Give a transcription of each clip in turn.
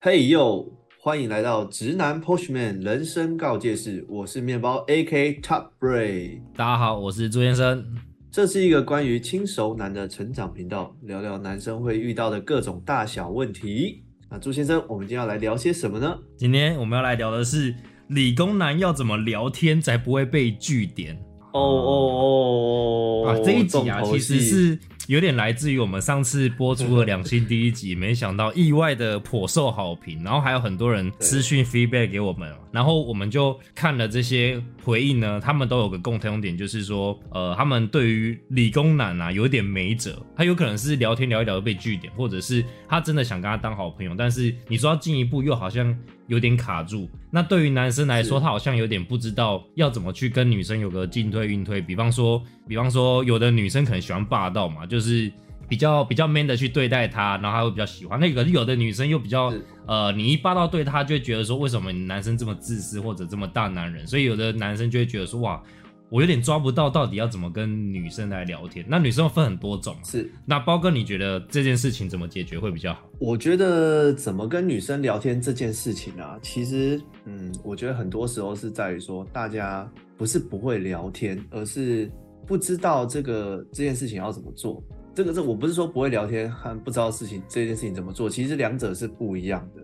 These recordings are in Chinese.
嘿呦，欢迎来到直男 Pushman 人生告诫室，我是面包 AK Top Bray。大家好，我是朱先生。这是一个关于轻熟男的成长频道，聊聊男生会遇到的各种大小问题。那朱先生，我们今天要来聊些什么呢？今天我们要来聊的是理工男要怎么聊天才不会被据点。哦哦哦啊，这一集啊，其实是有点来自于我们上次播出的两星第一集，没想到意外的颇受好评，然后还有很多人私讯 feedback 给我们，然后我们就看了这些回应呢，他们都有个共同点，就是说，呃，他们对于理工男啊有点没辙，他有可能是聊天聊一聊就被拒点，或者是他真的想跟他当好朋友，但是你说要进一步又好像有点卡住。那对于男生来说，他好像有点不知道要怎么去跟女生有个进退运退。比方说，比方说，有的女生可能喜欢霸道嘛，就是比较比较 man 的去对待他，然后他会比较喜欢。那个有的女生又比较呃，你一霸道对她，就会觉得说，为什么你男生这么自私或者这么大男人？所以有的男生就会觉得说，哇，我有点抓不到到底要怎么跟女生来聊天。那女生分很多种，是，那包哥，你觉得这件事情怎么解决会比较好？我觉得怎么跟女生聊天这件事情啊，其实，嗯，我觉得很多时候是在于说，大家不是不会聊天，而是不知道这个这件事情要怎么做。这个这我不是说不会聊天和不知道事情这件事情怎么做，其实两者是不一样的。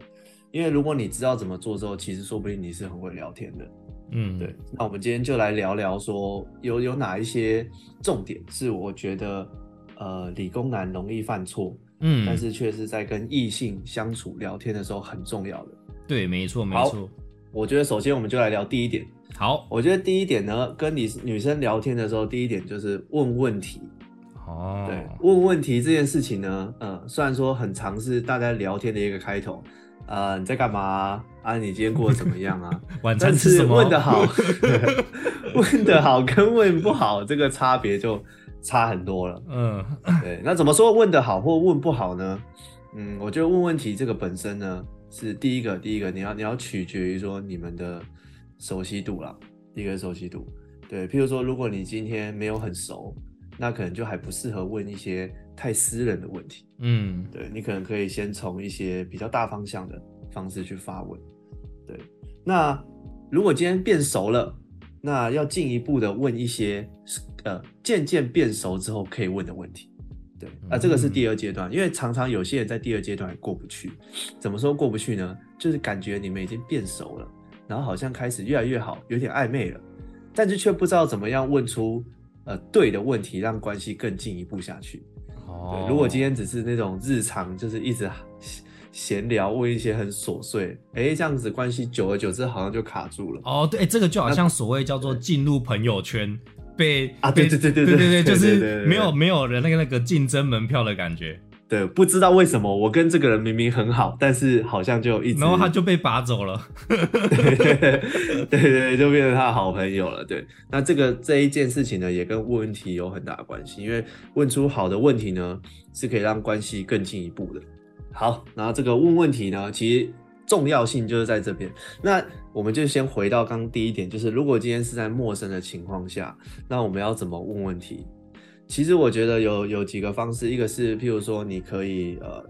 因为如果你知道怎么做之后，其实说不定你是很会聊天的。嗯，对，那我们今天就来聊聊说有有哪一些重点是我觉得呃理工男容易犯错，嗯，但是却是在跟异性相处聊天的时候很重要的。对，没错，没好错。我觉得首先我们就来聊第一点。好，我觉得第一点呢，跟你女生聊天的时候，第一点就是问问题。哦，对，问问题这件事情呢，嗯，虽然说很常是大家聊天的一个开头，呃，你在干嘛啊？啊你今天过得怎么样啊？晚餐吃什么？问的好，问的好跟问不好这个差别就差很多了。嗯，对，那怎么说问的好或问不好呢？嗯，我觉得问问题这个本身呢，是第一个，第一个你要你要取决于说你们的熟悉度啦，第一个熟悉度。对，譬如说，如果你今天没有很熟，那可能就还不适合问一些太私人的问题。嗯，对你可能可以先从一些比较大方向的方式去发问。对，那如果今天变熟了，那要进一步的问一些呃渐渐变熟之后可以问的问题。对，啊，这个是第二阶段，因为常常有些人在第二阶段也过不去。怎么说过不去呢？就是感觉你们已经变熟了，然后好像开始越来越好，有点暧昧了，但是却不知道怎么样问出呃对的问题，让关系更进一步下去。哦对，如果今天只是那种日常，就是一直闲聊，问一些很琐碎，哎，这样子关系久而久之好像就卡住了。哦，对，这个就好像所谓叫做进入朋友圈，被啊对对对对对对对，就是没有没有人那个那个竞争门票的感觉，对，不知道为什么我跟这个人明明很好，但是好像就一直，然后他就被拔走了。对对对对，就变成他的好朋友了。对，那这个这一件事情呢，也跟问问题有很大的关系，因为问出好的问题呢，是可以让关系更进一步的。好，然后这个问问题呢，其实重要性就是在这边。那我们就先回到刚刚第一点，就是如果今天是在陌生的情况下，那我们要怎么问问题？其实我觉得有有几个方式，一个是譬如说你可以呃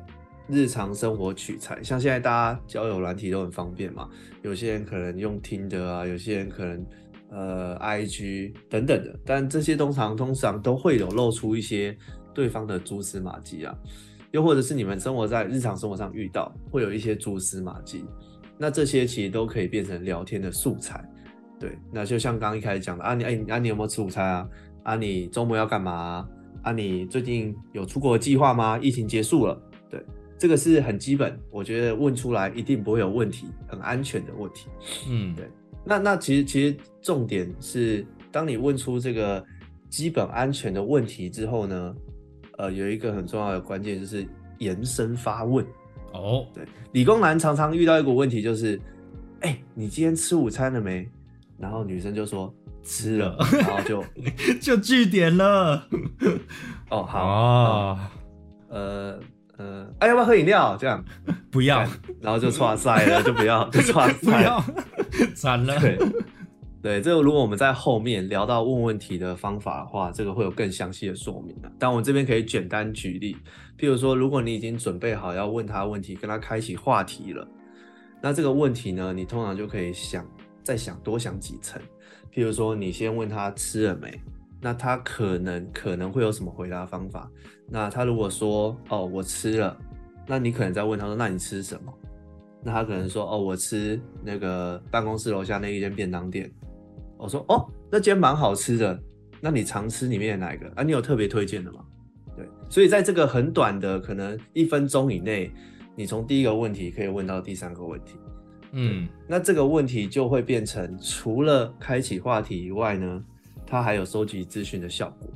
日常生活取材，像现在大家交友软体都很方便嘛，有些人可能用听的啊，有些人可能呃 IG 等等的，但这些通常通常都会有露出一些对方的蛛丝马迹啊，又或者是你们生活在日常生活上遇到会有一些蛛丝马迹，那这些其实都可以变成聊天的素材。对，那就像刚刚一开始讲的啊，你哎、啊你有没有吃午餐啊？啊你周末要干嘛啊？啊你最近有出国的计划吗？疫情结束了，对，这个是很基本，我觉得问出来一定不会有问题，很安全的问题。嗯，对那那其实其实重点是，当你问出这个基本安全的问题之后呢，呃，有一个很重要的关键就是延伸发问。哦，对，理工男常常遇到一个问题就是，哎、你今天吃午餐了没？然后女生就说吃了，然后就 就据点了。哦好，哦，呃呃，哎、要不要喝饮料？这样，不要然后就岔赛了，就不要，就岔赛。不要，惨了。对对，这个如果我们在后面聊到问问题的方法的话，这个会有更详细的说明啊。但我这边可以简单举例，譬如说，如果你已经准备好要问他问题，跟他开启话题了，那这个问题呢，你通常就可以想再想多想几层。譬如说，你先问他吃了没，那他可能可能会有什么回答方法？那他如果说哦我吃了，那你可能再问他说那你吃什么？那他可能说哦我吃那个办公室楼下那一间便当店。我说哦那间蛮好吃的。那你常吃里面的哪一个啊？你有特别推荐的吗？对，所以在这个很短的可能一分钟以内，你从第一个问题可以问到第三个问题。嗯，那这个问题就会变成除了开启话题以外呢，它还有收集资讯的效果。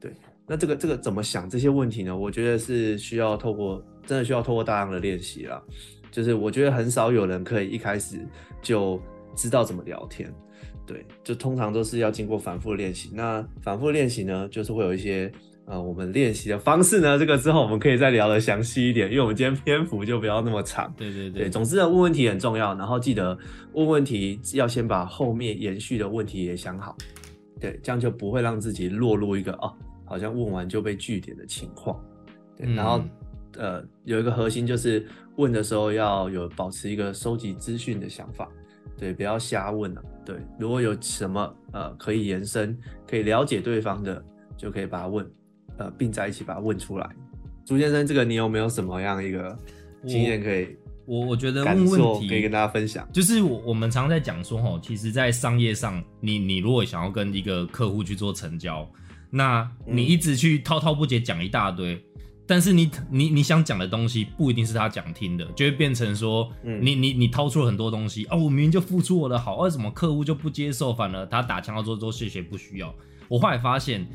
对，那这个这个怎么想这些问题呢？我觉得是需要透过真的需要透过大量的练习啦。就是我觉得很少有人可以一开始就知道怎么聊天。对，就通常都是要经过反复练习。那反复练习呢，就是会有一些呃，我们练习的方式呢，这个之后我们可以再聊的详细一点，因为我们今天篇幅就不要那么长。对对对，总之呢，问问题很重要，然后记得问问题要先把后面延续的问题也想好，对，这样就不会让自己落入一个哦，好像问完就被据点的情况。对，然后呃，有一个核心就是问的时候要有保持一个收集资讯的想法。对，不要瞎问了。对，如果有什么呃可以延伸、可以了解对方的，就可以把它问，呃，并在一起把它问出来。朱先生，这个你有没有什么样一个经验可以？我我觉得问问题可以跟大家分享。就是我我们常在讲说，吼，其实，在商业上，你你如果想要跟一个客户去做成交，那你一直去滔滔不绝讲一大堆。但是你你你想讲的东西不一定是他讲听的，就会变成说，你你你掏出了很多东西哦，我明明就付出我的好，为什么客户就不接受？反而他打枪要做做谢谢不需要。我后来发现，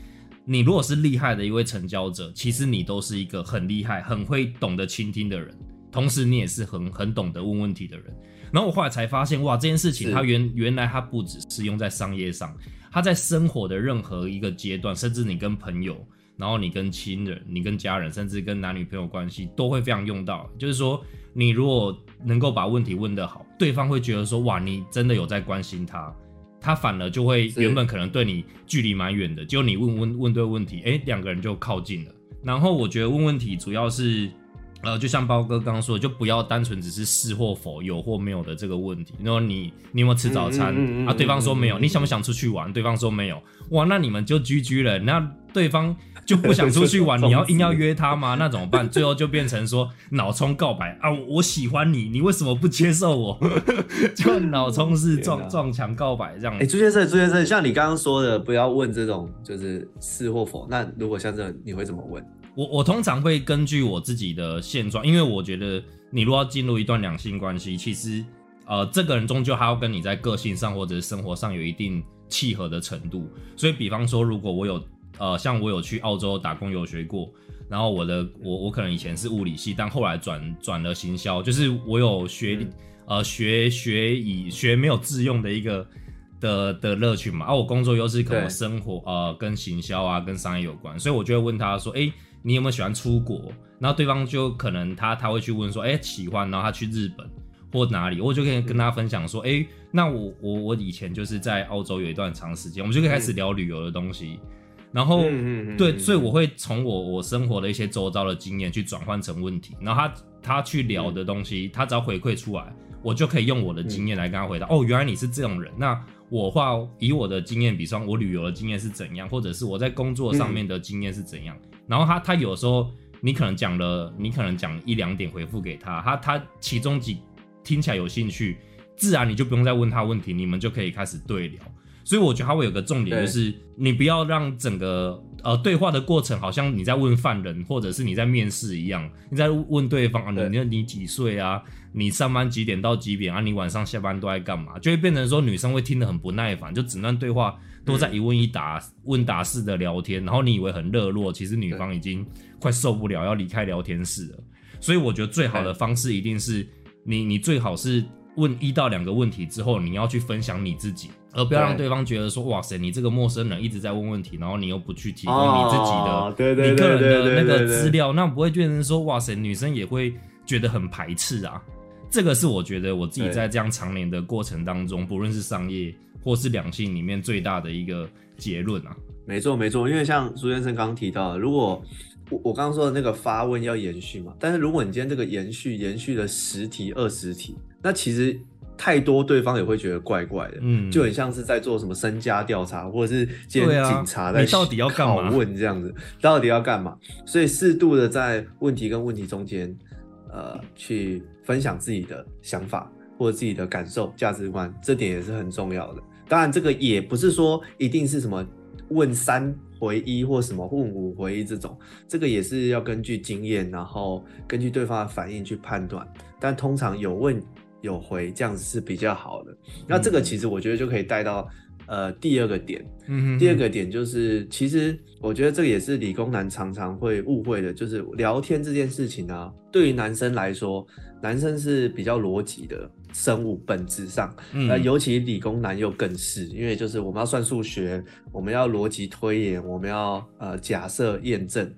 你如果是厉害的一位成交者，其实你都是一个很厉害、很会懂得倾听的人，同时你也是很很懂得问问题的人。然后我后来才发现，哇，这件事情它原原来它不只是用在商业上，它在生活的任何一个阶段，甚至你跟朋友。然后你跟亲人、你跟家人，甚至跟男女朋友关系，都会非常用到。就是说，你如果能够把问题问得好，对方会觉得说，哇，你真的有在关心他，他反而就会原本可能对你距离蛮远的，就你问问问对问题，哎，两个人就靠近了。然后我觉得问问题主要是。呃，就像包哥刚刚说，就不要单纯只是是或否、有或没有的这个问题。然后你你有没有吃早餐啊？对方说没有。你想不想出去玩？对方说没有。哇，那你们就居居了。那对方就不想出去玩，你要硬要约他吗？那怎么办？最后就变成说脑充告白啊！我喜欢你，你为什么不接受我？就脑充是撞撞墙告白这样。哎，朱先生，朱先生，像你刚刚说的，不要问这种就是是或否。那如果像这种，你会怎么问？我我通常会根据我自己的现状，因为我觉得你如果要进入一段两性关系，其实呃，这个人终究还要跟你在个性上或者是生活上有一定契合的程度。所以，比方说，如果我有呃，像我有去澳洲打工游学过，然后我的我我可能以前是物理系，但后来转转了行销，就是我有学呃学学以学没有自用的一个的的乐趣嘛。而我工作又是跟我生活呃跟行销啊跟商业有关，所以我就会问他说，哎。你有没有喜欢出国？然后对方就可能他他会去问说，哎，喜欢，然后他去日本或哪里，我就可以跟他分享说，哎，那我我我以前就是在澳洲有一段长时间，我们就可以开始聊旅游的东西。然后对，所以我会从我我生活的一些周遭的经验去转换成问题，然后他他去聊的东西，他只要回馈出来，我就可以用我的经验来跟他回答。哦，原来你是这种人。那我话以我的经验，比方我旅游的经验是怎样，或者是我在工作上面的经验是怎样。然后他他有时候你可能讲了，你可能讲一两点回复给他，他他其中几听起来有兴趣，自然你就不用再问他问题，你们就可以开始对聊。所以我觉得他会有个重点，就是你不要让整个呃对话的过程好像你在问犯人，或者是你在面试一样，你在问对方啊，你你几岁啊？你上班几点到几点啊？你晚上下班都在干嘛？就会变成说女生会听得很不耐烦，就整段对话。都在一问一答、问答式的聊天，然后你以为很热络，其实女方已经快受不了，要离开聊天室了。所以我觉得最好的方式一定是你，你最好是问一到两个问题之后，你要去分享你自己，而不要让对方觉得说哇塞，你这个陌生人一直在问问题，然后你又不去提供你自己的、你个人的那个资料，那不会变成说哇塞，女生也会觉得很排斥啊。这个是我觉得我自己在这样长年的过程当中，不论是商业。或是两性里面最大的一个结论啊，没错没错，因为像苏先生刚刚提到的，如果我我刚刚说的那个发问要延续嘛，但是如果你今天这个延续延续了十题二十题，那其实太多对方也会觉得怪怪的，嗯就很像是在做什么身家调查，或者是今天对啊警察在你到底要干嘛拷问这样子，到底要干嘛？所以适度的在问题跟问题中间，呃，去分享自己的想法或者自己的感受、价值观，这点也是很重要的。当然，这个也不是说一定是什么问三回一或什么问五回一这种，这个也是要根据经验，然后根据对方的反应去判断。但通常有问有回，这样子是比较好的。那这个其实我觉得就可以带到呃第二个点，第二个点就是，其实我觉得这个也是理工男常常会误会的，就是聊天这件事情啊，对于男生来说，男生是比较逻辑的生物，本质上，嗯那尤其理工男又更是，因为就是我们要算数学，我们要逻辑推演，我们要呃假设验证。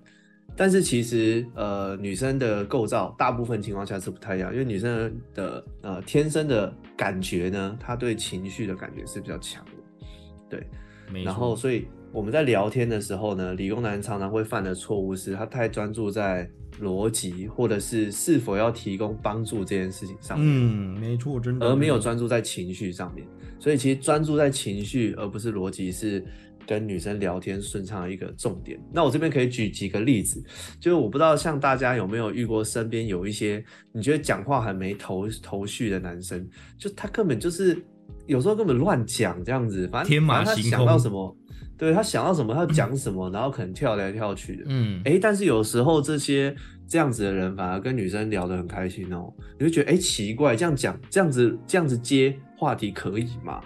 但是其实，呃，女生的构造大部分情况下是不太一样，因为女生的呃天生的感觉呢，她对情绪的感觉是比较强的，对。然后，所以我们在聊天的时候呢，理工男常常会犯的错误是，他太专注在逻辑或者是是否要提供帮助这件事情上面，嗯，没错，真的，而没有专注在情绪上面。所以其实专注在情绪而不是逻辑是跟女生聊天顺畅的一个重点。那我这边可以举几个例子，就是我不知道像大家有没有遇过身边有一些你觉得讲话很没头头绪的男生，就他根本就是有时候根本乱讲这样子，反正他想到什么，对他想到什么他就讲什么，然后可能跳来跳去的。嗯，哎、但是有时候这些这样子的人反而跟女生聊得很开心哦，你会觉得哎、诶奇怪，这样讲这样子这样子接话题可以吗？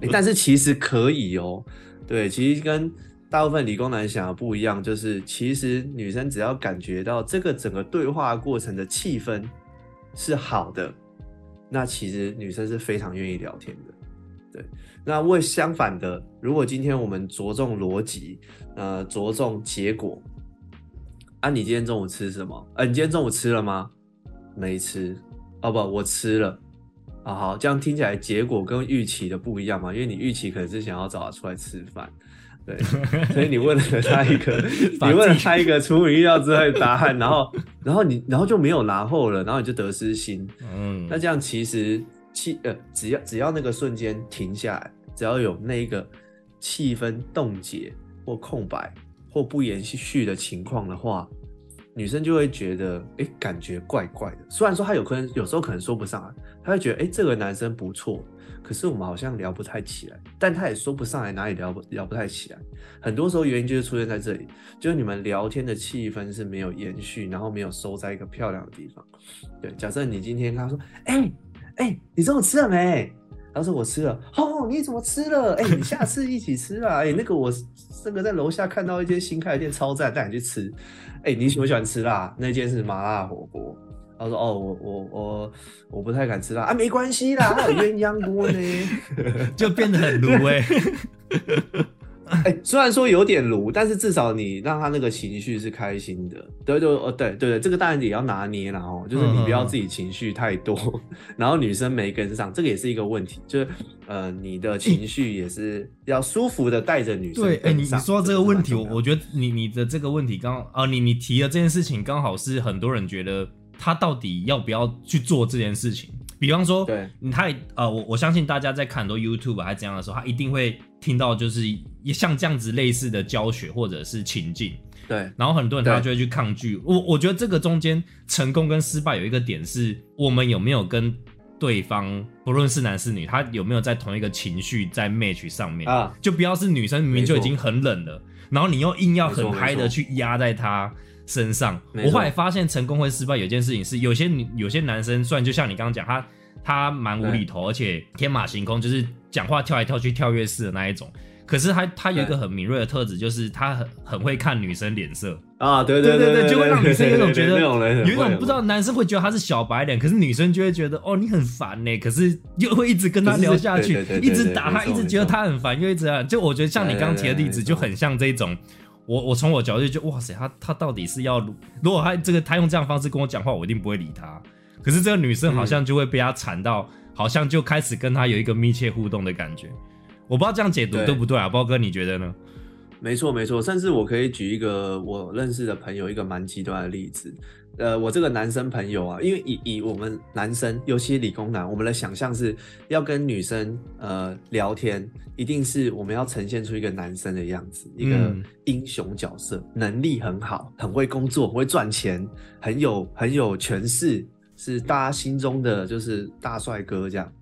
诶 但是其实可以哦，对，其实跟大部分理工男想的不一样，就是其实女生只要感觉到这个整个对话过程的气氛是好的，那其实女生是非常愿意聊天的。对，那为相反的，如果今天我们着重逻辑，呃，着重结果，啊，你今天中午吃什么？呃，你今天中午吃了吗？没吃。哦不，我吃了。啊好，这样听起来结果跟预期的不一样嘛？因为你预期可能是想要找他出来吃饭，对，所以你问了他一个，你问了他一个出乎意料之外的答案，然后，然后你，然后就没有然后了，然后你就得失心，嗯，那这样其实气呃，只要只要那个瞬间停下来，只要有那一个气氛冻结或空白或不延续的情况的话，女生就会觉得哎、诶感觉怪怪的。虽然说她有可能有时候可能说不上来，她会觉得哎、诶这个男生不错，可是我们好像聊不太起来，但他也说不上来哪里聊不聊不太起来。很多时候原因就是出现在这里，就是你们聊天的气氛是没有延续，然后没有收在一个漂亮的地方。对，假设你今天跟他说，哎、哎、你中午吃了没？他说我吃了。哦，你怎么吃了？哎、你下次一起吃啊。哎、那个我那个在楼下看到一间新开的店超赞，带你去吃。哎、你喜不喜欢吃辣？那间是麻辣火锅。他说哦，我我我我不太敢吃辣啊，没关系啦，还有鸳鸯锅呢。就变得很卤哎、哎、虽然说有点炉，但是至少你让他那个情绪是开心的。对对哦，对对对，这个当然也要拿捏啦哦，就是你不要自己情绪太多，然后女生没跟上，这个也是一个问题。就是呃，你的情绪也是要舒服的带着女生对，哎。你你说到这个问题，我我觉得你你的这个问题刚啊，你你提的这件事情刚好是很多人觉得他到底要不要去做这件事情。比方说，对。他也呃，我我相信大家在看很多 YouTube 还是怎样的时候，他一定会听到就是像这样子类似的教学或者是情境，对。然后很多人他就会去抗拒。我我觉得这个中间成功跟失败有一个点是，我们有没有跟对方，不论是男是女，他有没有在同一个情绪在 match 上面。啊，就不要是女生明明就已经很冷了，然后你又硬要很嗨的去压在她身上。我后来发现成功会失败，有件事情是有些女有些男生，虽然就像你刚刚讲，他他蛮无厘头，而且天马行空，就是讲话跳来跳去、跳跃式的那一种。可是他他有一个很敏锐的特质，就是他很很会看女生脸色。啊，对对对对，就会让女生有一种觉得有一种不知道，男生会觉得他是小白脸，可是女生就会觉得哦你很烦呢，可是又会一直跟他聊下去一直打他，一直觉得他很烦，又一直这样。就我觉得像你刚刚提的例子，就很像这种。我我从我角度就哇塞，他他到底是要如果他这个他用这样的方式跟我讲话，我一定不会理他。可是这个女生好像就会被他缠到，好像就开始跟他有一个密切互动的感觉。我不知道这样解读对对不对啊？包哥你觉得呢？没错，没错，甚至我可以举一个我认识的朋友一个蛮极端的例子。呃，我这个男生朋友啊，因为以以我们男生，尤其理工男，我们的想象是要跟女生呃聊天，一定是我们要呈现出一个男生的样子，一个嗯英雄角色，能力很好，很会工作，很会赚钱，很有很有权势，是大家心中的就是大帅哥这样，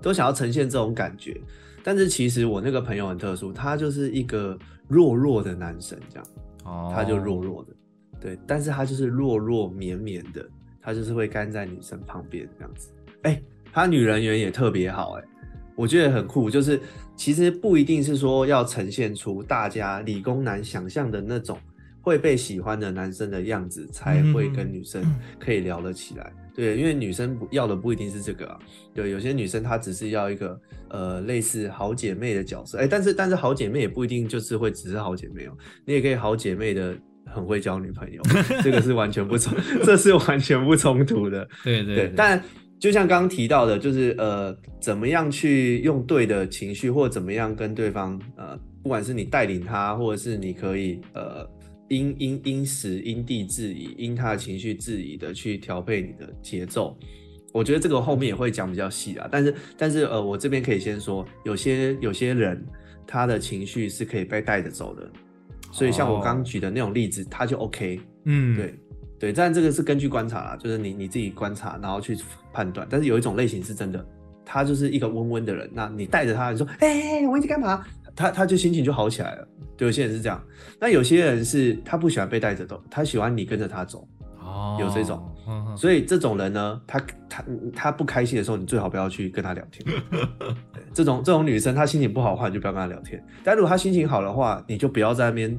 都想要呈现这种感觉。但是其实我那个朋友很特殊，他就是一个弱弱的男生，这样，哦，他就弱弱的，对，但是他就是弱弱绵绵的，他就是会干在女生旁边这样子。哎、他女人缘也特别好、哎，我觉得很酷，就是其实不一定是说要呈现出大家理工男想象的那种会被喜欢的男生的样子，才会跟女生可以聊得起来。对，因为女生不要的不一定是这个啊，对，有些女生她只是要一个呃类似好姐妹的角色，哎、但是但是好姐妹也不一定就是会只是好姐妹哦，你也可以好姐妹的很会交女朋友，这个是完全不冲，这是完全不冲突的。对，对对对，但就像刚刚提到的，就是呃，怎么样去用对的情绪，或怎么样跟对方呃，不管是你带领他，或者是你可以呃。因因因时因地制宜，因他的情绪制宜的去调配你的节奏，我觉得这个后面也会讲比较细啊。但是但是呃，我这边可以先说，有些有些人他的情绪是可以被带着走的，所以像我刚刚举的那种例子，他就 OK。嗯，对对，但这个是根据观察啦，就是你你自己观察，然后去判断。但是有一种类型是真的，他就是一个温温的人，那你带着他，你说，哎、我一直干嘛？他他就心情就好起来了。对，有些人是这样，那有些人是他不喜欢被带着走，他喜欢你跟着他走。哦，有这种所以这种人呢，他他他不开心的时候，你最好不要去跟他聊天。这种这种女生，她心情不好的话，你就不要跟她聊天。但如果她心情好的话，你就不要在那边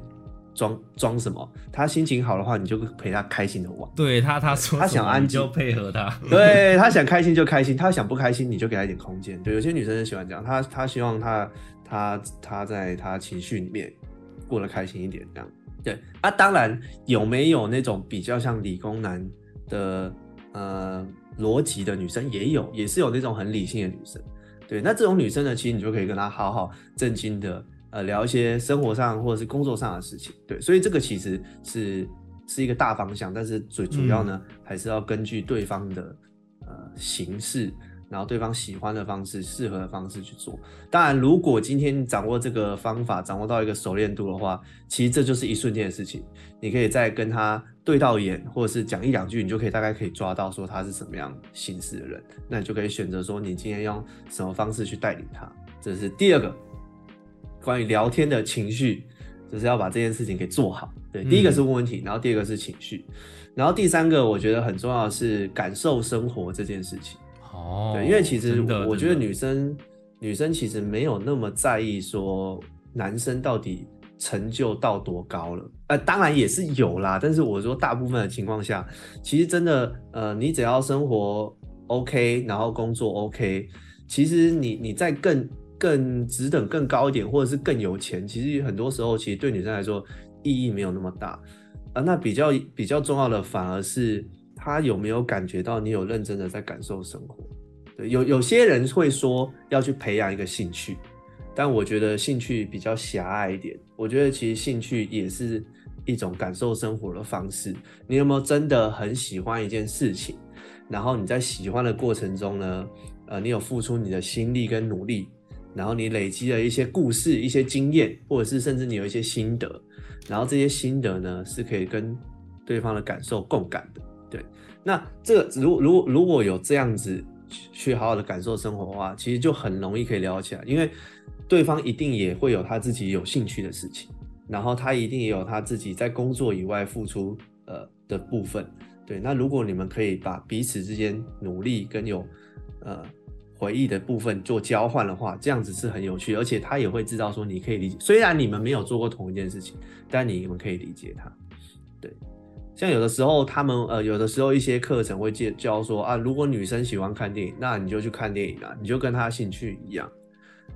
装装什么。她心情好的话，你就陪她开心的玩。对她，她说她想安静就配合她，对她想开心就开心，她想不开心你就给她一点空间。对，有些女生是喜欢这样，她她希望她她她在他情绪里面过得开心一点，这样。对啊，当然有没有那种比较像理工男的呃逻辑的女生也有，也是有那种很理性的女生。对，那这种女生呢，其实你就可以跟她好好正经的呃聊一些生活上或者是工作上的事情。对，所以这个其实是是一个大方向，但是最主要呢，还是要根据对方的呃形式。然后对方喜欢的方式、适合的方式去做。当然，如果今天掌握这个方法，掌握到一个熟练度的话，其实这就是一瞬间的事情。你可以再跟他对到眼，或者是讲一两句，你就可以大概可以抓到说他是什么样形式的人。那你就可以选择说你今天用什么方式去带领他。这是第二个关于聊天的情绪，就是要把这件事情给做好。对，第一个是问问题，然后第二个是情绪，然后第三个我觉得很重要的是感受生活这件事情。哦，对，因为其实我觉得女生女生其实没有那么在意说男生到底成就到多高了，呃，当然也是有啦，但是我说大部分的情况下，其实真的，呃，你只要生活 OK，然后工作 OK，其实你你在更更职等更高一点，或者是更有钱，其实很多时候其实对女生来说意义没有那么大，啊、那比较比较重要的反而是他有没有感觉到你有认真的在感受生活。对，有有些人会说要去培养一个兴趣，但我觉得兴趣比较狭隘一点。我觉得其实兴趣也是一种感受生活的方式。你有没有真的很喜欢一件事情？然后你在喜欢的过程中呢，呃，你有付出你的心力跟努力，然后你累积了一些故事、一些经验，或者是甚至你有一些心得，然后这些心得呢是可以跟对方的感受共感的。那这如如如果有这样子去好好的感受生活的话，其实就很容易可以聊起来，因为对方一定也会有他自己有兴趣的事情，然后他一定也有他自己在工作以外付出呃的部分。对，那如果你们可以把彼此之间努力跟有呃回忆的部分做交换的话，这样子是很有趣，而且他也会知道说你可以理解，虽然你们没有做过同一件事情，但你们可以理解他。对，像有的时候他们呃有的时候一些课程会介教说啊，如果女生喜欢看电影，那你就去看电影啊，你就跟她兴趣一样。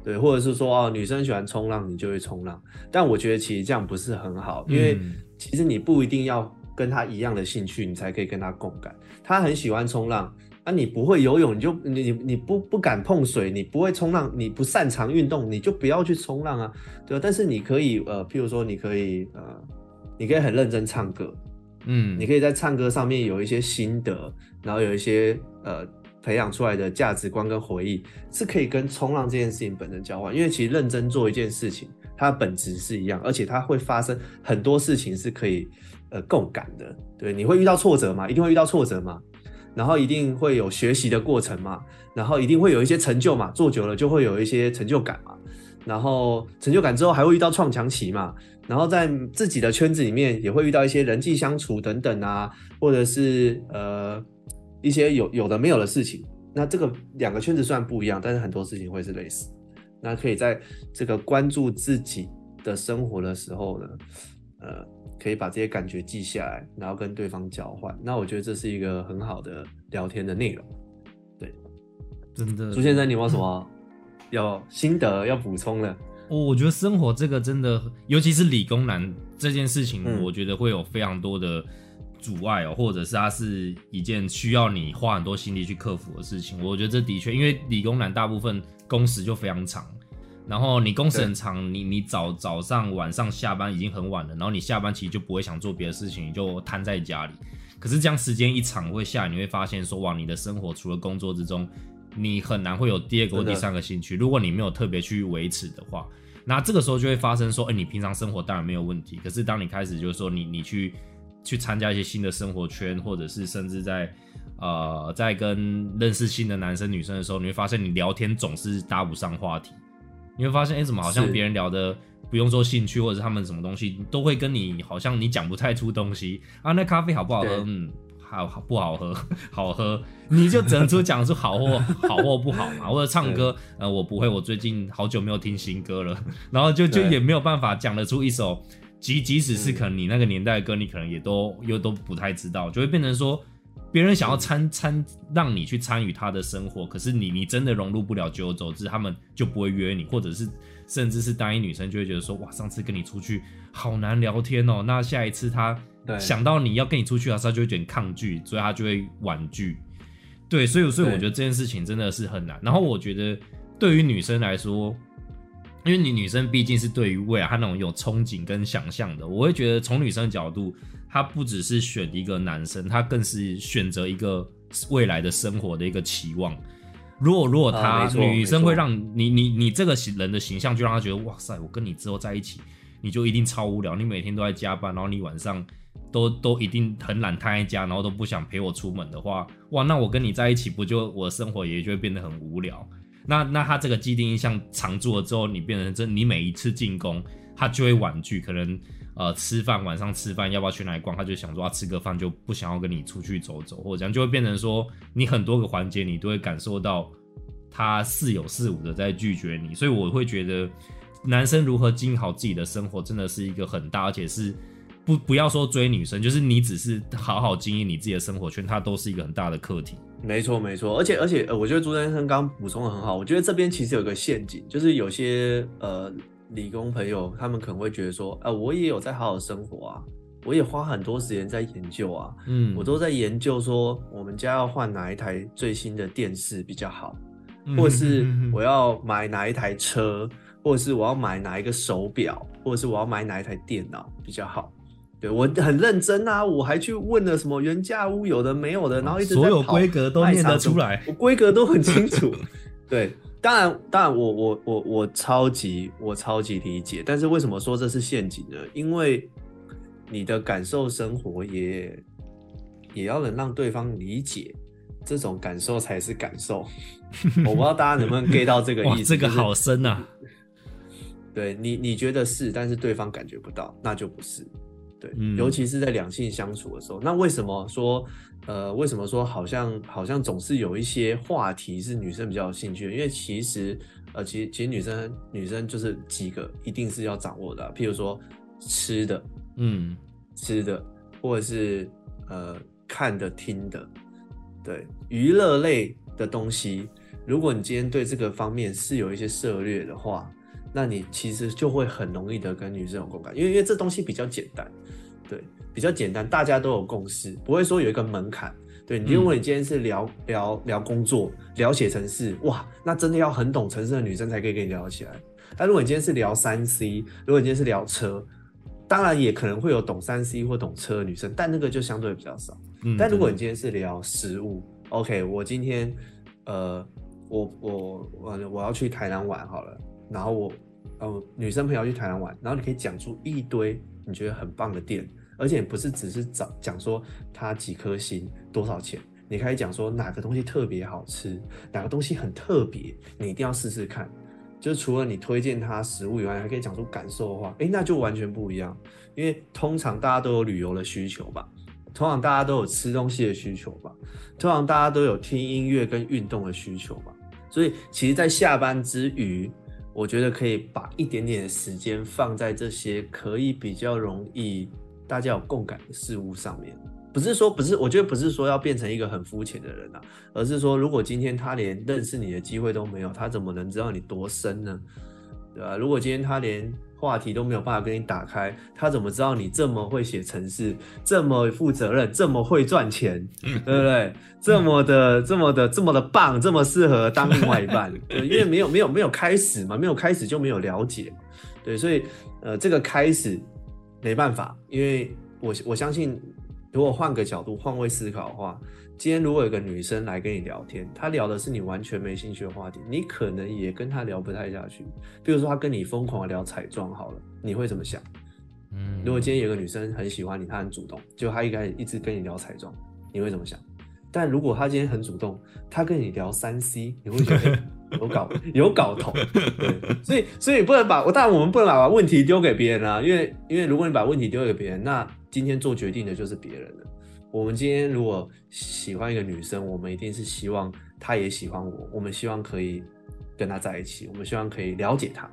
对，或者是说哦，女生喜欢冲浪，你就会冲浪。但我觉得其实这样不是很好，因为嗯其实你不一定要跟她一样的兴趣，你才可以跟她共感。她很喜欢冲浪，啊，你不会游泳，你就你你你不不敢碰水，你不会冲浪，你不擅长运动，你就不要去冲浪啊，对吧？但是你可以呃，譬如说你可以呃，你可以很认真唱歌，嗯，你可以在唱歌上面有一些心得，然后有一些呃培养出来的价值观跟回忆，是可以跟冲浪这件事情本身交换。因为其实认真做一件事情，它的本质是一样，而且它会发生很多事情是可以呃共感的。对，你会遇到挫折吗？一定会遇到挫折吗？然后一定会有学习的过程嘛，然后一定会有一些成就嘛，做久了就会有一些成就感嘛，然后成就感之后还会遇到创强期嘛，然后在自己的圈子里面也会遇到一些人际相处等等啊，或者是呃一些有有的没有的事情。那这个两个圈子虽然不一样，但是很多事情会是类似。那可以在这个关注自己的生活的时候呢，呃。可以把这些感觉记下来，然后跟对方交换。那我觉得这是一个很好的聊天的内容。对，真的。朱先生，你有什么要心得要补充的？我我觉得生活这个真的，尤其是理工男这件事情，我觉得会有非常多的阻碍哦，或者是它是一件需要你花很多心力去克服的事情。我觉得这的确，因为理工男大部分工时就非常长。然后你工时很长，你你早早上晚上下班已经很晚了，然后你下班其实就不会想做别的事情，你就瘫在家里。可是这样时间一长会下，你会发现说哇，你的生活除了工作之中，你很难会有第二个或第三个兴趣。如果你没有特别去维持的话，那这个时候就会发生说，哎，你平常生活当然没有问题，可是当你开始就是说你你去去参加一些新的生活圈，或者是甚至在呃在跟认识新的男生女生的时候，你会发现你聊天总是搭不上话题。你会发现，哎，怎么好像别人聊的不用说兴趣或者是他们什么东西，都会跟你好像你讲不太出东西啊？那咖啡好不好喝？嗯，好不好喝？好喝，你就只能出讲出好或好或不好嘛？或者唱歌，呃，我不会，我最近好久没有听新歌了，然后就就也没有办法讲得出一首，即即使是可能你那个年代的歌，你可能也都又都不太知道，就会变成说。别人想要参参让你去参与他的生活，可是你你真的融入不了，久而久之他们就不会约你，或者是甚至是单一女生就会觉得说，哇，上次跟你出去好难聊天哦，那下一次他想到你要跟你出去的时候，就会有点抗拒，所以他就会婉拒。对，所以所以我觉得这件事情真的是很难。然后我觉得对于女生来说，因为你女生毕竟是对于未来她那种有憧憬跟想象的，我会觉得从女生的角度。她不只是选一个男生，她更是选择一个未来的生活的一个期望。如果如果他女生会让你你你这个人的形象就让她觉得哇塞，我跟你之后在一起，你就一定超无聊，你每天都在加班，然后你晚上都都一定很懒瘫在家，然后都不想陪我出门的话，哇，那我跟你在一起不就我的生活也就会变得很无聊。那那他这个既定印象常做了之后，你变成这，你每一次进攻他就会婉拒，可能。呃，吃饭晚上吃饭要不要去哪里逛？他就想说啊，吃个饭就不想要跟你出去走走，或者这样就会变成说，你很多个环节你都会感受到他似有似无的在拒绝你。所以我会觉得，男生如何经营好自己的生活，真的是一个很大，而且是不不要说追女生，就是你只是好好经营你自己的生活圈，它都是一个很大的课题。没错，没错，而且而且呃，我觉得朱先生刚补充的很好。我觉得这边其实有个陷阱，就是有些呃。理工朋友，他们可能会觉得说，啊，我也有在好好生活啊，我也花很多时间在研究啊，嗯，我都在研究说，我们家要换哪一台最新的电视比较好，或者是我要买哪一台车，或者是我要买哪一个手表，或者是我要买哪一台电脑比较好。对我很认真啊，我还去问了什么原价屋有的没有的，然后一直所有规格都念得出来，我规格都很清楚，对。当然，当然，我我我我超级我超级理解，但是为什么说这是陷阱呢？因为你的感受生活也也要能让对方理解，这种感受才是感受。我不知道大家能不能 get 到这个意思？这个好深啊！对你你觉得是，但是对方感觉不到，那就不是。对，尤其是在两性相处的时候，那为什么说？呃，为什么说好像好像总是有一些话题是女生比较有兴趣的？因为其实，呃，其实其实女生女生就是几个一定是要掌握的，譬如说吃的，嗯，吃的，或者是呃看的、听的，对，娱乐类的东西。如果你今天对这个方面是有一些涉略的话，那你其实就会很容易的跟女生有共感，因为因为这东西比较简单，对。比较简单，大家都有共识，不会说有一个门槛，对你，如果你今天是聊聊聊工作，聊写程式，哇，那真的要很懂程式的女生才可以跟你聊起来。但如果你今天是聊三 C，如果你今天是聊车，当然也可能会有懂三 C 或懂车的女生，但那个就相对比较少。嗯但如果你今天是聊食物，OK，我今天呃，我我我我要去台南玩好了，然后我呃女生朋友去台南玩，然后你可以讲出一堆你觉得很棒的店，而且不是只是讲讲说它几颗星多少钱，你可以讲说哪个东西特别好吃，哪个东西很特别，你一定要试试看。就除了你推荐它食物以外，还可以讲出感受的话，诶，那就完全不一样。因为通常大家都有旅游的需求吧，通常大家都有吃东西的需求吧，通常大家都有听音乐跟运动的需求吧。所以其实，在下班之余，我觉得可以把一点点的时间放在这些可以比较容易大家有共感的事物上面。不是说不是，我觉得不是说要变成一个很肤浅的人啊，而是说，如果今天他连认识你的机会都没有，他怎么能知道你多深呢？对吧？如果今天他连话题都没有办法跟你打开，他怎么知道你这么会写程式，这么负责任，这么会赚钱，对不对？这么的、这么的、这么的棒，这么适合当另外一半？对，因为没有、没有、没有开始嘛，没有开始就没有了解，对，所以呃，这个开始没办法，因为我我相信，如果换个角度、换位思考的话，今天如果有个女生来跟你聊天，她聊的是你完全没兴趣的话题，你可能也跟她聊不太下去。比如说，她跟你疯狂的聊彩妆，好了，你会怎么想？嗯，如果今天有个女生很喜欢你，她很主动，就她一开始一直跟你聊彩妆，你会怎么想？但如果她今天很主动，她跟你聊三 C，你会觉得、欸有搞有搞头，对，所以所以不能把我当然我们不能把问题丢给别人啊，因为因为如果你把问题丢给别人，那今天做决定的就是别人了。我们今天如果喜欢一个女生，我们一定是希望她也喜欢我，我们希望可以跟她在一起，我们希望可以了解她，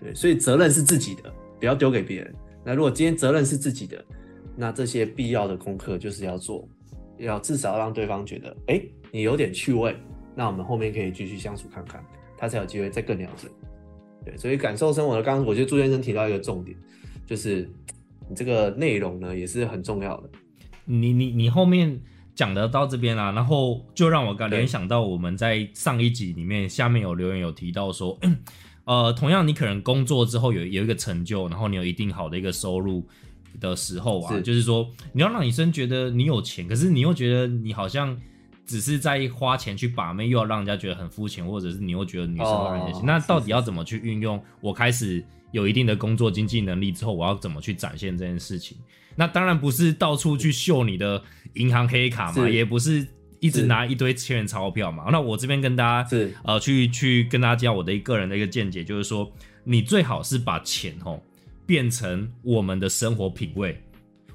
对，所以责任是自己的，不要丢给别人。那如果今天责任是自己的，那这些必要的功课就是要做，要至少让对方觉得，哎、你有点趣味，那我们后面可以继续相处看看，他才有机会再更了解。对，所以感受生活的，刚刚我觉得朱先生提到一个重点，就是你这个内容呢也是很重要的。你你你后面讲的到这边啦、然后就让我刚联想到我们在上一集里面下面有留言有提到说，呃，同样你可能工作之后有有一个成就，然后你有一定好的一个收入的时候啊，是就是说你要让女生觉得你有钱，可是你又觉得你好像。只是在花钱去把妹，又要让人家觉得很肤浅，或者是你又觉得女生会让人家心。哦那到底要怎么去运用？我开始有一定的工作经济能力之后，我要怎么去展现这件事情？那当然不是到处去秀你的银行黑卡嘛，也不是一直拿一堆千元钞票嘛。那我这边跟大家是呃去去跟大家讲我的一个人的一个见解，就是说你最好是把钱哦变成我们的生活品味。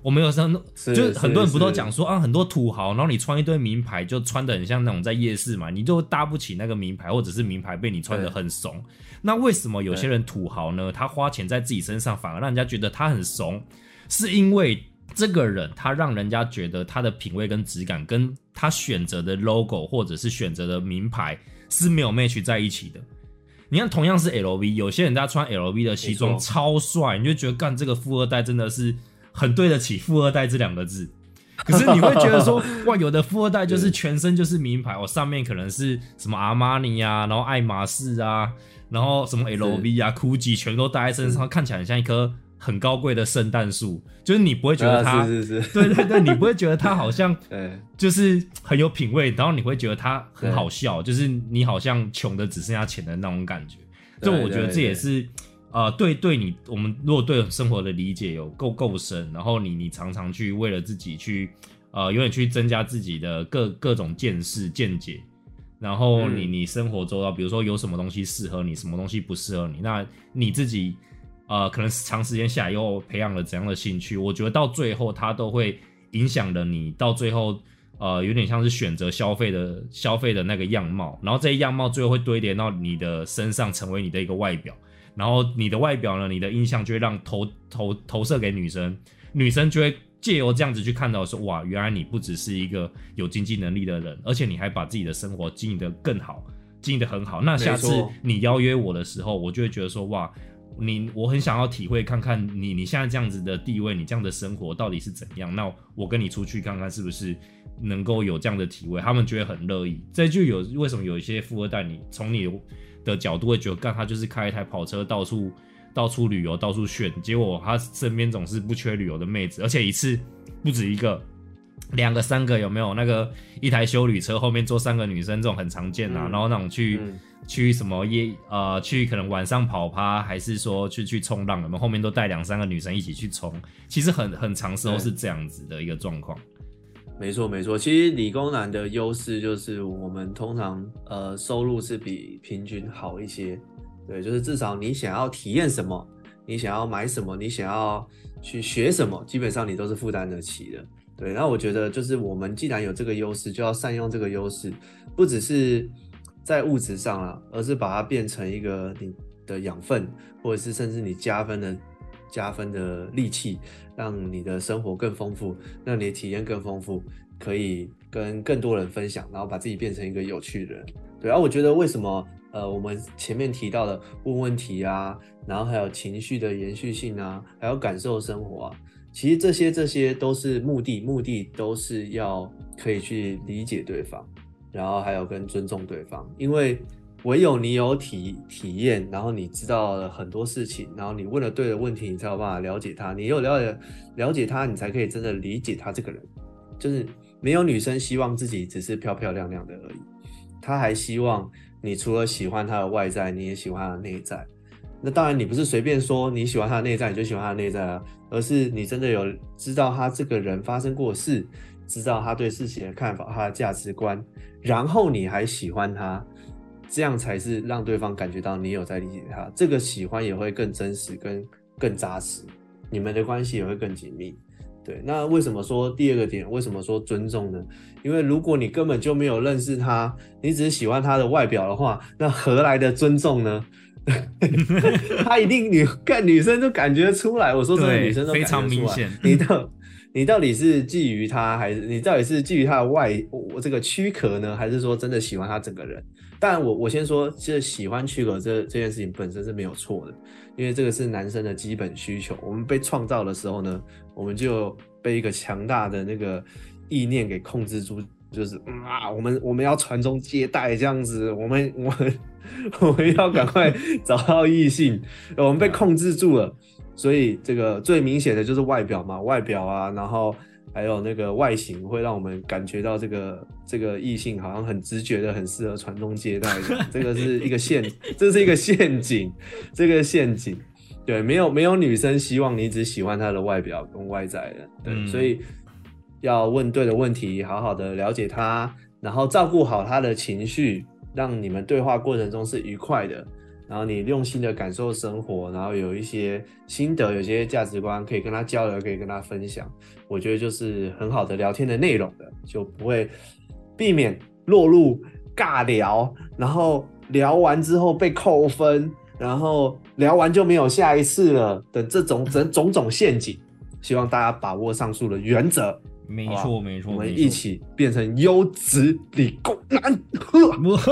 我们有时候就是很多人不都讲说啊，很多土豪，然后你穿一堆名牌，就穿的很像那种在夜市嘛，你就搭不起那个名牌，或者是名牌被你穿的很怂。那为什么有些人土豪呢？他花钱在自己身上，反而让人家觉得他很怂，是因为这个人他让人家觉得他的品味跟质感，跟他选择的 logo 或者是选择的名牌是没有 match 在一起的。你看，同样是 LV，有些人他穿 LV 的西装超帅，你就觉得干这个富二代真的是很对得起“富二代”这两个字。可是你会觉得说，哇，有的富二代就是全身就是名牌，哦，上面可能是什么阿玛尼啊，然后爱马仕啊，然后什么 LV 啊、GUCCI 全都戴在身上，看起来很像一棵很高贵的圣诞树，就是你不会觉得他，啊、是是是，对对对，你不会觉得他好像 对。就是很有品味，然后你会觉得他很好笑，就是你好像穷的只剩下钱的那种感觉。就我觉得这也是呃，对对你我们如果对生活的理解有够够深，然后你你常常去为了自己去呃，永远去增加自己的各各种见识见解。然后你嗯你生活周到，比如说有什么东西适合你，什么东西不适合你，那你自己呃，可能长时间下来又培养了怎样的兴趣？我觉得到最后，它都会影响了你到最后，呃，有点像是选择消费的消费的那个样貌，然后这些样貌最后会堆叠到你的身上，成为你的一个外表。然后你的外表呢，你的印象就会让投投投射给女生，女生就会借由这样子去看到说，哇，原来你不只是一个有经济能力的人，而且你还把自己的生活经营得更好，经营得很好。那下次你邀约我的时候，我就会觉得说，哇，你我很想要体会看看你你现在这样子的地位，你这样的生活到底是怎样？那我跟你出去看看是不是能够有这样的体会？他们觉得很乐意。这就有为什么有一些富二代，你从你的角度会觉得，干他就是开一台跑车到处到处旅游到处炫，结果他身边总是不缺旅游的妹子，而且一次不止一个。两个三个有没有那个一台修旅车后面坐三个女生这种很常见啊，然后那种去去什么夜呃去可能晚上跑趴还是说去去冲浪，我们后面都带两三个女生一起去冲，其实很很长时候是这样子的一个状况。没错没错，其实理工男的优势就是我们通常呃收入是比平均好一些，对，就是至少你想要体验什么，你想要买什么，你想要去学什么，基本上你都是负担得起的。对，那我觉得就是我们既然有这个优势，就要善用这个优势，不只是在物质上了，而是把它变成一个你的养分，或者是甚至你加分的加分的利器，让你的生活更丰富，让你的体验更丰富，可以跟更多人分享，然后把自己变成一个有趣的人。对，然后我觉得为什么呃我们前面提到的问问题啊，然后还有情绪的延续性啊，还有感受生活啊。其实这些这些都是目的，目的都是要可以去理解对方，然后还有跟尊重对方，因为唯有你有体体验，然后你知道了很多事情，然后你问了对的问题，你才有办法了解他。你有了解了解他，你才可以真的理解他这个人。就是没有女生希望自己只是漂漂亮亮的而已，她还希望你除了喜欢她的外在，你也喜欢她的内在。那当然，你不是随便说你喜欢他的内在你就喜欢他的内在啊，而是你真的有知道他这个人发生过事，知道他对事情的看法、他的价值观，然后你还喜欢他，这样才是让对方感觉到你有在理解他。这个喜欢也会更真实、跟更扎实，你们的关系也会更紧密。对，那为什么说第二个点？为什么说尊重呢？因为如果你根本就没有认识他，你只是喜欢他的外表的话，那何来的尊重呢？他一定，你看女生都感觉出来。我说这个，女生都非常明显。你到你到底是觊觎他，还是你到底是觊觎他的外我这个躯壳呢？还是说真的喜欢他整个人？但我我先说，其实喜欢躯壳这这件事情本身是没有错的，因为这个是男生的基本需求。我们被创造的时候呢，我们就被一个强大的那个意念给控制住。就是啊，我们我们要传宗接代这样子，我们我们我们要赶快 找到异性，我们被控制住了，所以这个最明显的就是外表嘛，外表啊，然后还有那个外形会让我们感觉到这个这个异性好像很直觉的很适合传宗接代的，这个是一个陷，这是一个陷阱，这个陷阱，对，没有没有女生希望你只喜欢她的外表跟外在的，对，所以。要问对的问题，好好的了解她，然后照顾好她的情绪，让你们对话过程中是愉快的。然后你用心的感受生活，然后有一些心得，有些价值观可以跟他交流，可以跟他分享。我觉得就是很好的聊天的内容的，就不会避免落入尬聊，然后聊完之后被扣分，然后聊完就没有下一次了的这种种种种陷阱。希望大家把握上述的原则。没错，没错，我们一起变成优质理工男。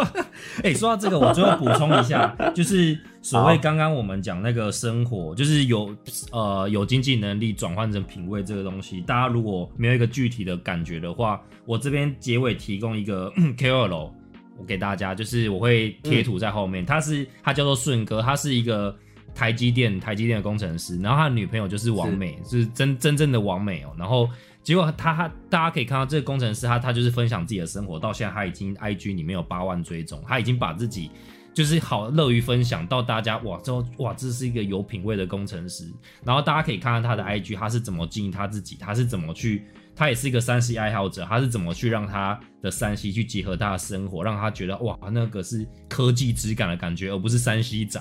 哎，说到这个，我最后补充一下，就是所谓刚刚我们讲那个生活，就是有呃有经济能力转换成品味这个东西，大家如果没有一个具体的感觉的话，我这边结尾提供一个 KOL，我给大家，就是我会贴图在后面，他是他叫做顺哥，他是一个台积电台积电的工程师，然后他的女朋友就是王美，是真真正的王美哦，然后。结果他他大家可以看到这个工程师他他就是分享自己的生活，到现在他已经 I G 里面有八万追踪，他已经把自己就是好乐于分享到大家哇之后哇这是一个有品味的工程师，然后大家可以看到他的 I G 他是怎么经营他自己，他是怎么去他也是一个三 C 爱好者，他是怎么去让他的三 C 去结合他的生活，让他觉得哇那个是科技质感的感觉，而不是三 C 仔。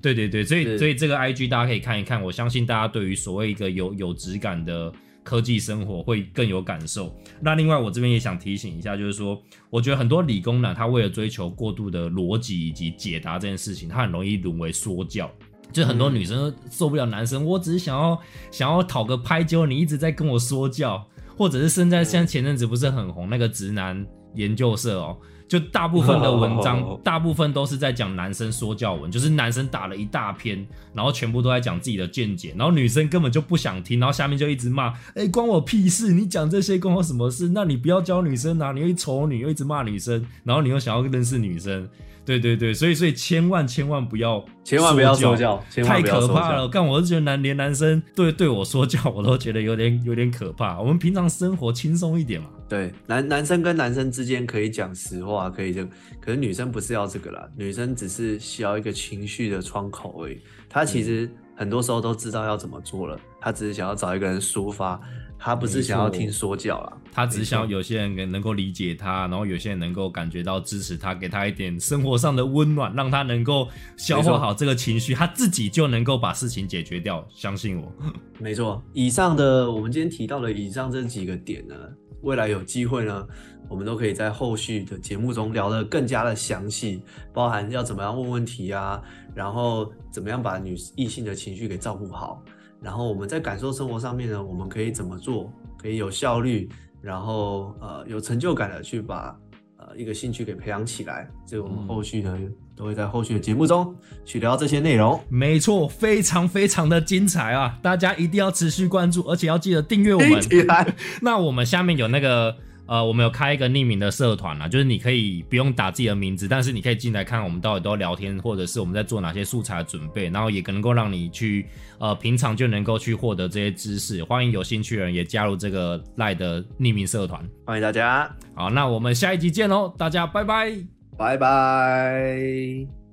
对对对，所以所以这个 I G 大家可以看一看，我相信大家对于所谓一个有有质感的。科技生活会更有感受。那另外，我这边也想提醒一下，就是说，我觉得很多理工男他为了追求过度的逻辑以及解答这件事情，他很容易沦为说教。就很多女生受不了男生，我只是想要想要讨个拍，结果你一直在跟我说教，或者是现在像前阵子不是很红那个直男研究社哦，就大部分的文章，哦大部分都是在讲男生说教文，就是男生打了一大篇，然后全部都在讲自己的见解，然后女生根本就不想听，然后下面就一直骂，哎、关我屁事！你讲这些关我什么事？那你不要教女生啊，你又丑女，又一直骂女生，然后你又想要认识女生，对对对，所以所以千万千万不要千万不要说教，太可怕了！干，我是觉得男连男生对对我说教，我都觉得有点有点可怕。我们平常生活轻松一点嘛。对，男男生跟男生之间可以讲实话，可以这，可是女生不是要这个啦，女生只是需要一个情绪的窗口而已。她其实很多时候都知道要怎么做了，她只是想要找一个人抒发，她不是想要听说教啦。他只想有些人能够理解他，然后有些人能够感觉到支持他，给他一点生活上的温暖，让他能够消化好这个情绪，他自己就能够把事情解决掉。相信我，没错，以上的我们今天提到的以上这几个点呢，未来有机会呢，我们都可以在后续的节目中聊得更加的详细，包含要怎么样问问题啊，然后怎么样把女异性的情绪给照顾好，然后我们在感受生活上面呢，我们可以怎么做，可以有效率，然后呃有成就感的去把呃一个兴趣给培养起来，这个我们后续呢、都会在后续的节目中去聊这些内容。没错，非常非常的精彩啊！大家一定要持续关注，而且要记得订阅我们。那我们下面有那个呃，我们有开一个匿名的社团啊，就是你可以不用打自己的名字，但是你可以进来看我们到底都聊天，或者是我们在做哪些素材的准备，然后也能够让你去呃平常就能够去获得这些知识。欢迎有兴趣的人也加入这个赖的匿名社团。欢迎大家，好，那我们下一集见喽，大家拜拜。拜拜。